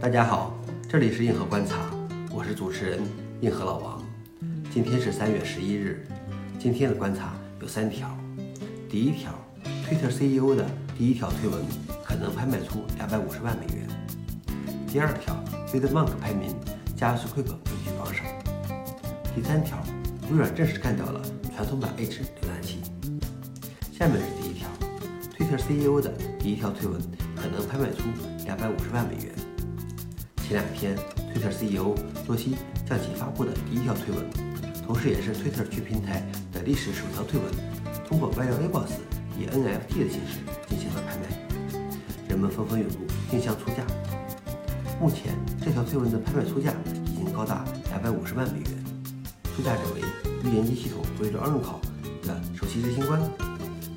大家好，这里是硬核观察，我是主持人硬核老王。今天是三月十一日，今天的观察有三条。第一条，Twitter CEO 的第一条推文可能拍卖出两百五十万美元。第二条，VidMonk 排名，加速 Quick 位居榜首。第三条，微软正式干掉了传统版 H 浏览器。下面是第一条，Twitter CEO 的第一条推文可能拍卖出两百五十万美元。前两天，Twitter CEO 多西将其发布的第一条推文，同时也是 Twitter 全平台的历史首条推文，通过 Valuables 以 NFT 的形式进行了拍卖，人们纷纷涌入竞相出价。目前，这条推文的拍卖出价已经高达两百五十万美元，出价者为预言机系统微软 Oracle 的首席执行官。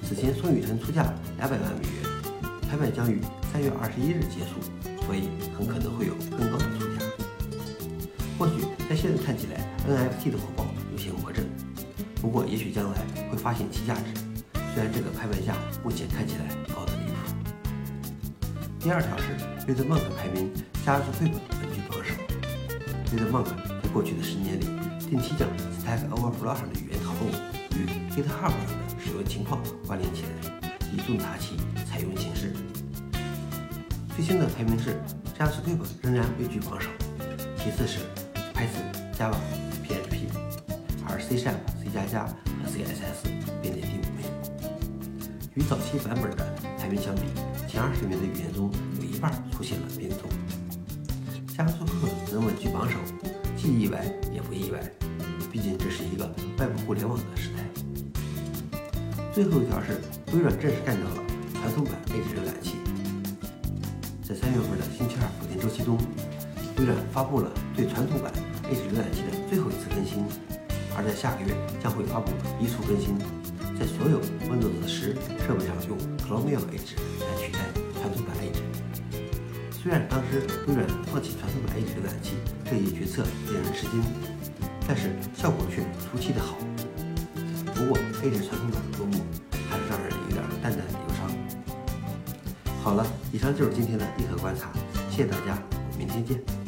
此前，宋雨辰出价两百万美元，拍卖将于三月二十一日结束。所以很可能会有更高的出价。或许在现在看起来，NFT 的火爆有些魔怔，不过也许将来会发现其价值。虽然这个拍卖价目前看起来高得离谱。第二条是 VidMonk 排名加速绘本稳居榜首。VidMonk 在过去的十年里，定期将 Stack Overflow 上的语言讨论与 GitHub 上的使用情况关联起来，以重大其采用形式。最新的排名是 JavaScript 仍然位居榜首，其次是 Python、Java、PHP，而 C#、C 加加和 CSS 并列第五名。与早期版本的排名相比，前二十名的语言中有一半出现了变动。JavaScript 能稳居榜首，既意外也不意外，毕竟这是一个外部互联网的时代。最后一条是微软正式干掉了传统版 Edge 浏览器。在三月份的星期二补丁周期中，微软发布了对传统版 Edge 浏览器的最后一次更新，而在下个月将会发布一处更新，在所有 Windows 十设备上用 Chromium Edge 来取代传统版 Edge。虽然当时微软放弃传统版 Edge 浏览器这一决策令人吃惊，但是效果却出奇的好。不过 Edge 传统版的落幕，好了，以上就是今天的地壳观察，谢谢大家，明天见。